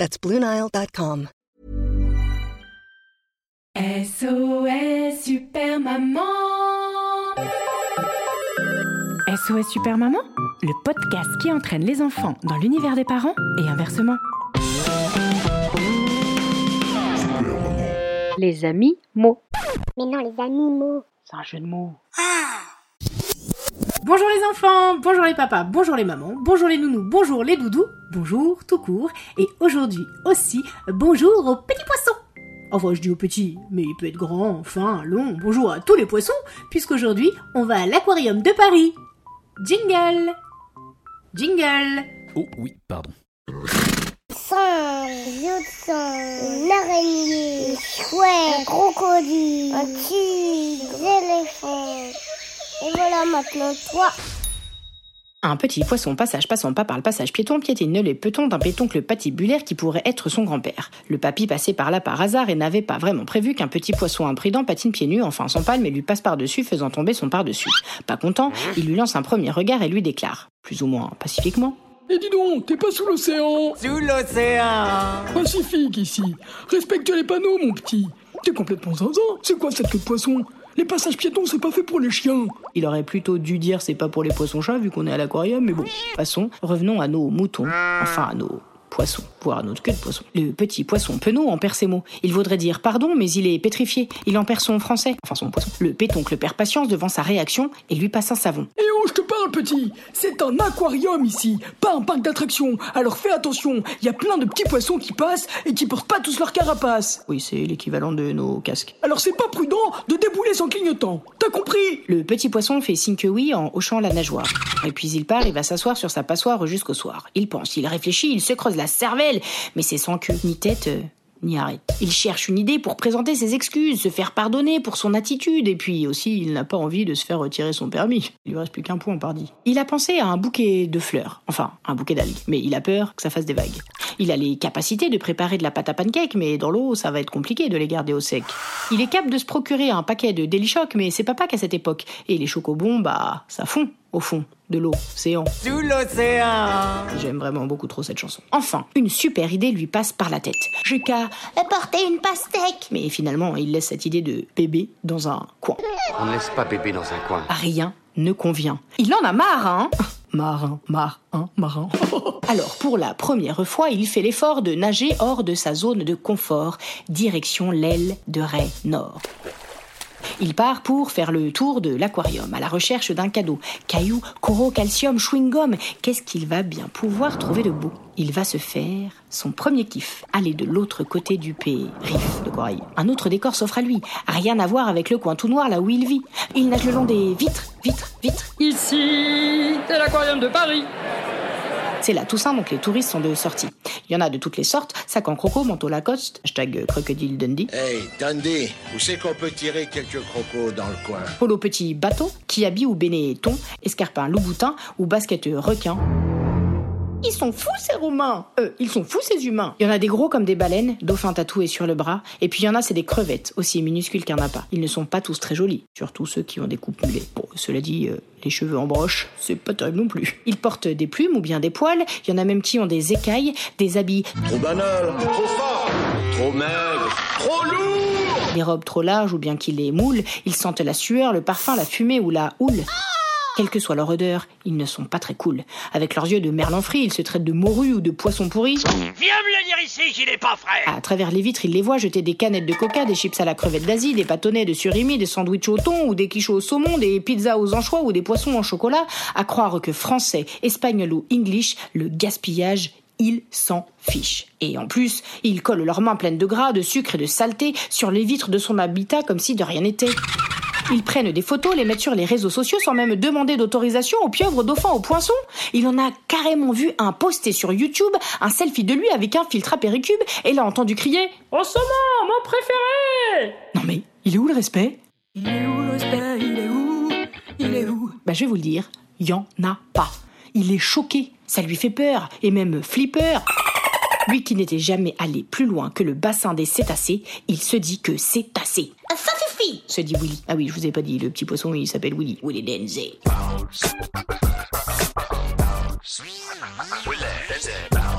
That's BlueNile.com. SOS Super Maman SOS Super Maman, le podcast qui entraîne les enfants dans l'univers des parents et inversement. Les amis mots. Mais non, les animaux. C'est un jeu de mots. Bonjour les enfants, bonjour les papas, bonjour les mamans, bonjour les nounous, bonjour les doudous, bonjour tout court, et aujourd'hui aussi, bonjour aux petits poissons. Enfin, je dis aux petits, mais il peut être grand, fin, long, bonjour à tous les poissons, puisqu'aujourd'hui, on va à l'aquarium de Paris. Jingle Jingle Oh oui, pardon. Une araignée, un crocodile, un tigre. Maintenant toi. Un petit poisson passage passant pas par le passage piéton piétine les petons d'un pétoncle patibulaire qui pourrait être son grand-père. Le papy passait par là par hasard et n'avait pas vraiment prévu qu'un petit poisson imprudent patine pieds nus, enfin sans palme et lui passe par-dessus faisant tomber son par-dessus. Pas content, il lui lance un premier regard et lui déclare, plus ou moins pacifiquement. Et dis donc, t'es pas sous l'océan Sous l'océan Pacifique ici. Respecte les panneaux, mon petit. T'es complètement zinzin. C'est quoi cette queue de poisson? Les passages piétons, c'est pas fait pour les chiens. Il aurait plutôt dû dire c'est pas pour les poissons-chats vu qu'on est à l'aquarium, mais bon. Passons, revenons à nos moutons, enfin à nos poissons, voire à notre queue de poisson. Le petit poisson penaud en perd ses mots. Il voudrait dire pardon, mais il est pétrifié. Il en perd son français, enfin son poisson. Le pétoncle perd patience devant sa réaction et lui passe un savon. Et oh, je te parle, petit? C'est un aquarium ici, pas un parc d'attractions. Alors fais attention, il y a plein de petits poissons qui passent et qui portent pas tous leur carapace. Oui, c'est l'équivalent de nos casques. Alors c'est pas prudent de débouler sans clignotant. T'as compris? Le petit poisson fait signe que oui en hochant la nageoire. Et puis il part et va s'asseoir sur sa passoire jusqu'au soir. Il pense, il réfléchit, il se creuse la cervelle, mais c'est sans queue, ni tête, euh, ni arrête. Il cherche une idée pour présenter ses excuses, se faire pardonner pour son attitude, et puis aussi il n'a pas envie de se faire retirer son permis. Il lui reste plus qu'un point, pardi. Il a pensé à un bouquet de fleurs, enfin un bouquet d'algues, mais il a peur que ça fasse des vagues. Il a les capacités de préparer de la pâte à pancake, mais dans l'eau, ça va être compliqué de les garder au sec. Il est capable de se procurer un paquet de Deli Choc, mais c'est papa qu'à cette époque. Et les chocobons, bah, ça fond au fond de l'océan. Sous l'océan J'aime vraiment beaucoup trop cette chanson. Enfin, une super idée lui passe par la tête. J'ai qu'à Porter une pastèque. Mais finalement, il laisse cette idée de bébé dans un coin. On ne laisse pas bébé dans un coin. Rien ne convient. Il en a marre, hein Marin, marin, marin. Alors, pour la première fois, il fait l'effort de nager hors de sa zone de confort, direction l'aile de Ray Nord. Il part pour faire le tour de l'aquarium à la recherche d'un cadeau. Cailloux, coraux, calcium, chewing-gum. Qu'est-ce qu'il va bien pouvoir trouver de beau? Il va se faire son premier kiff. Aller de l'autre côté du pays. Riff de corail. Un autre décor s'offre à lui. Rien à voir avec le coin tout noir là où il vit. Il nage le long des vitres, vitres, vitres. Ici, c'est l'aquarium de Paris. C'est la Toussaint, donc les touristes sont de sortie. Il y en a de toutes les sortes, sac en croco, manteau Lacoste, hashtag crocodile Dundee, Hey, Dundee, où c'est qu'on peut tirer quelques crocos dans le coin? Polo petit bateau, kiabi ou bénéton, escarpin louboutin ou basket requin. Ils sont fous ces Romains. Euh, ils sont fous ces humains. Il y en a des gros comme des baleines, dauphins tatoués sur le bras, et puis il y en a c'est des crevettes, aussi minuscules qu'un appât. Ils ne sont pas tous très jolis, surtout ceux qui ont des coupes mulet. Bon, cela dit, euh, les cheveux en broche, c'est pas terrible non plus. Ils portent des plumes ou bien des poils, il y en a même qui ont des écailles, des habits, Trop banal, trop fort, trop maigre, trop lourd. Des robes trop larges ou bien qui les moulent, ils sentent la sueur, le parfum, la fumée ou la houle. Quelle que soit leur odeur, ils ne sont pas très cool. Avec leurs yeux de merlan frit, ils se traitent de morue ou de poisson pourri. Viens me le dire ici qu'il est pas frais À travers les vitres, ils les voient jeter des canettes de coca, des chips à la crevette d'Asie, des bâtonnets de surimi, des sandwichs au thon ou des quiches au saumon, des pizzas aux anchois ou des poissons en chocolat. À croire que français, espagnol ou english, le gaspillage, ils s'en fichent. Et en plus, ils collent leurs mains pleines de gras, de sucre et de saleté sur les vitres de son habitat comme si de rien n'était. Ils prennent des photos, les mettent sur les réseaux sociaux sans même demander d'autorisation aux pieuvres, aux dauphins, aux poissons. Il en a carrément vu un posté sur YouTube, un selfie de lui avec un filtre à péricube, et l'a entendu crier En ce moment, mon préféré Non mais, il est où le respect? Il est où le respect? Il est où? Il est où? Bah je vais vous le dire, y en a pas. Il est choqué, ça lui fait peur, et même flipper. Lui qui n'était jamais allé plus loin que le bassin des cétacés, il se dit que c'est assez. Dit Willy. Ah oui, je vous ai pas dit, le petit poisson il s'appelle Willy. Willy Denze.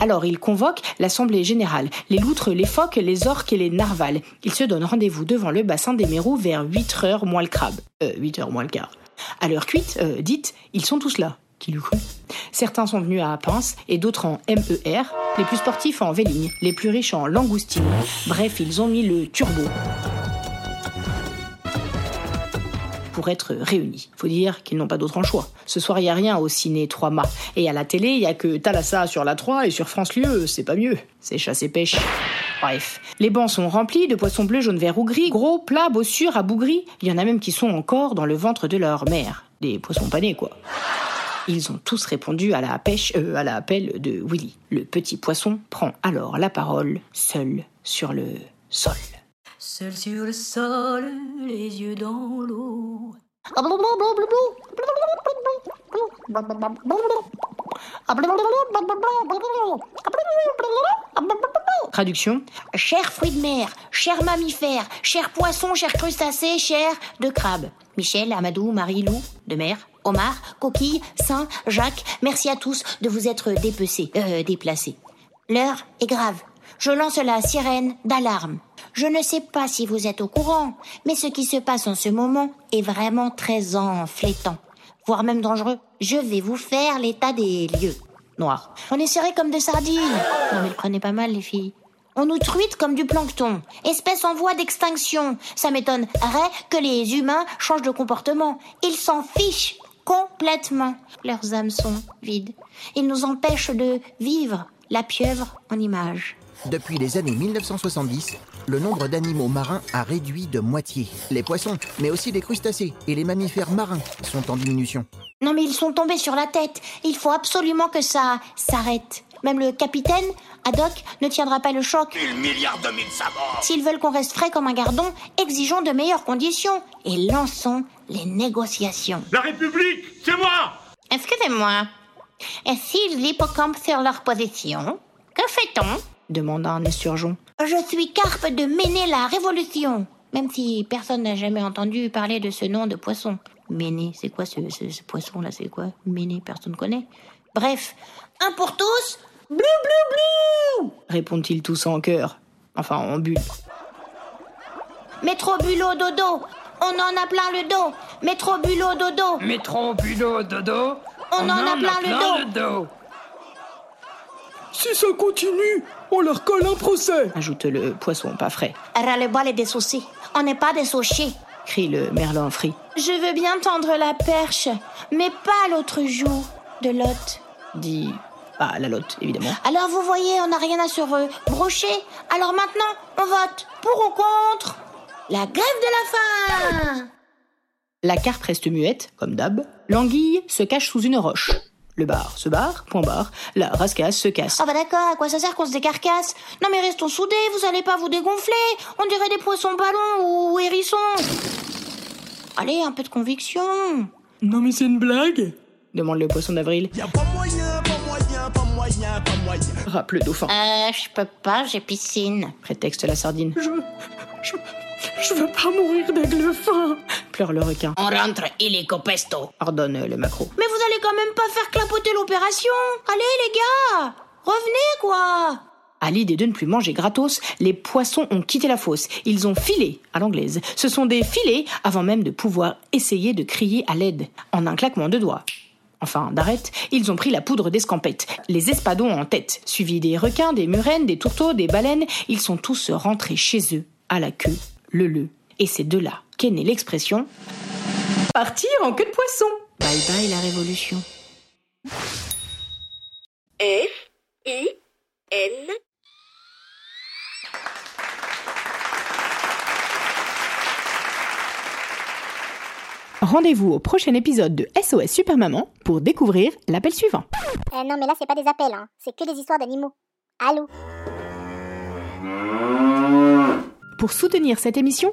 Alors il convoque l'assemblée générale, les loutres, les phoques, les orques et les narvals. Ils se donnent rendez-vous devant le bassin des mérous vers 8 heures moins le crabe. Euh, 8 heures moins le quart. À l'heure cuite, euh, dite, ils sont tous là. Qui l'eût cru? Certains sont venus à pince et d'autres en MER, les plus sportifs en véligne, les plus riches en langoustine. Bref, ils ont mis le turbo pour être réunis. Faut dire qu'ils n'ont pas d'autre en choix. Ce soir, il n'y a rien au ciné 3 mâts. Et à la télé, il y a que Thalassa sur la 3 et sur France Lieu, c'est pas mieux. C'est chasse et pêche. Bref. Les bancs sont remplis de poissons bleus, jaunes, verts ou gris, gros, plats, bossures, abougris. Il y en a même qui sont encore dans le ventre de leur mère. Des poissons panés, quoi. Ils ont tous répondu à la pêche, euh, à l'appel de Willy. Le petit poisson prend alors la parole, seul sur le sol. Seul sur le sol, les yeux dans l'eau. Traduction Cher fruit de mer, cher mammifère, cher poisson, cher crustacé, cher de crabe. Michel, Amadou, Marie-Lou, de mer, Omar, Coquille, Saint, Jacques, merci à tous de vous être dépecés, euh, déplacés. L'heure est grave. Je lance la sirène d'alarme. Je ne sais pas si vous êtes au courant, mais ce qui se passe en ce moment est vraiment très enflétant, voire même dangereux. Je vais vous faire l'état des lieux. Noir. On est serrés comme des sardines. Non mais le prenez pas mal les filles. On nous truite comme du plancton. Espèce en voie d'extinction. Ça m'étonnerait que les humains changent de comportement. Ils s'en fichent complètement. Leurs âmes sont vides. Ils nous empêchent de vivre la pieuvre en image. Depuis les années 1970, le nombre d'animaux marins a réduit de moitié. Les poissons, mais aussi les crustacés et les mammifères marins sont en diminution. Non mais ils sont tombés sur la tête. Il faut absolument que ça s'arrête. Même le capitaine, Haddock, ne tiendra pas le choc. Mille milliards de mille sabords S'ils veulent qu'on reste frais comme un gardon, exigeons de meilleures conditions et lançons les négociations. La République, c'est moi Excusez-moi. Et s'ils l'hippocampe sur leur position, que fait-on? Demanda un esturgeon. Je suis Carpe de Méné la Révolution. Même si personne n'a jamais entendu parler de ce nom de poisson. Méné, c'est quoi ce, ce- ce poisson-là? C'est quoi? Méné, personne connaît. Bref, un pour tous, blou blou blou Répondent-ils tous en chœur. Enfin, en bulle. Métro bulot dodo, on en a plein le dos. Métro bulot dodo, Métro, bulot, dodo. On en a plein le dos. Si ça continue, on leur colle un procès Ajoute le poisson pas frais. ras-le-bas les dessoucis. On n'est pas des sauchés. Crie le merlan frit. Je veux bien tendre la perche, mais pas l'autre joue de Lot. Dit. Ah, la lotte, évidemment. Alors vous voyez, on n'a rien à se brocher. Alors maintenant, on vote pour ou contre la grève de la faim. La carpe reste muette, comme d'hab. L'anguille se cache sous une roche. Le bar se barre, point barre. La rascasse se casse. Ah bah d'accord, à quoi ça sert qu'on se décarcasse? Non mais restons soudés, vous allez pas vous dégonfler. On dirait des poissons ballons ou hérissons. Allez, un peu de conviction. Non mais c'est une blague Demande le poisson d'avril. Rappe le dauphin. Euh, je peux pas, j'ai piscine. Prétexte la sardine. Je... Je... Je veux pas mourir d'aigle fin Pleure le requin. On rentre illico pesto. Ordonne le macro. Mais vous allez quand même pas faire clapoter l'opération. Allez les gars, revenez quoi. À l'idée de ne plus manger gratos, les poissons ont quitté la fosse. Ils ont filé, à l'anglaise. Ce sont des filets avant même de pouvoir essayer de crier à l'aide, en un claquement de doigts. Enfin, d'arrête, ils ont pris la poudre d'escampette, les espadons en tête, suivis des requins, des murènes, des tourteaux, des baleines. Ils sont tous rentrés chez eux, à la queue, le le. Et c'est de là qu'est née l'expression Partir en queue de poisson Bye bye la révolution. F I N Rendez-vous au prochain épisode de SOS Super Maman pour découvrir l'appel suivant. Euh, non, mais là, c'est pas des appels, hein. c'est que des histoires d'animaux. Allô? Pour soutenir cette émission,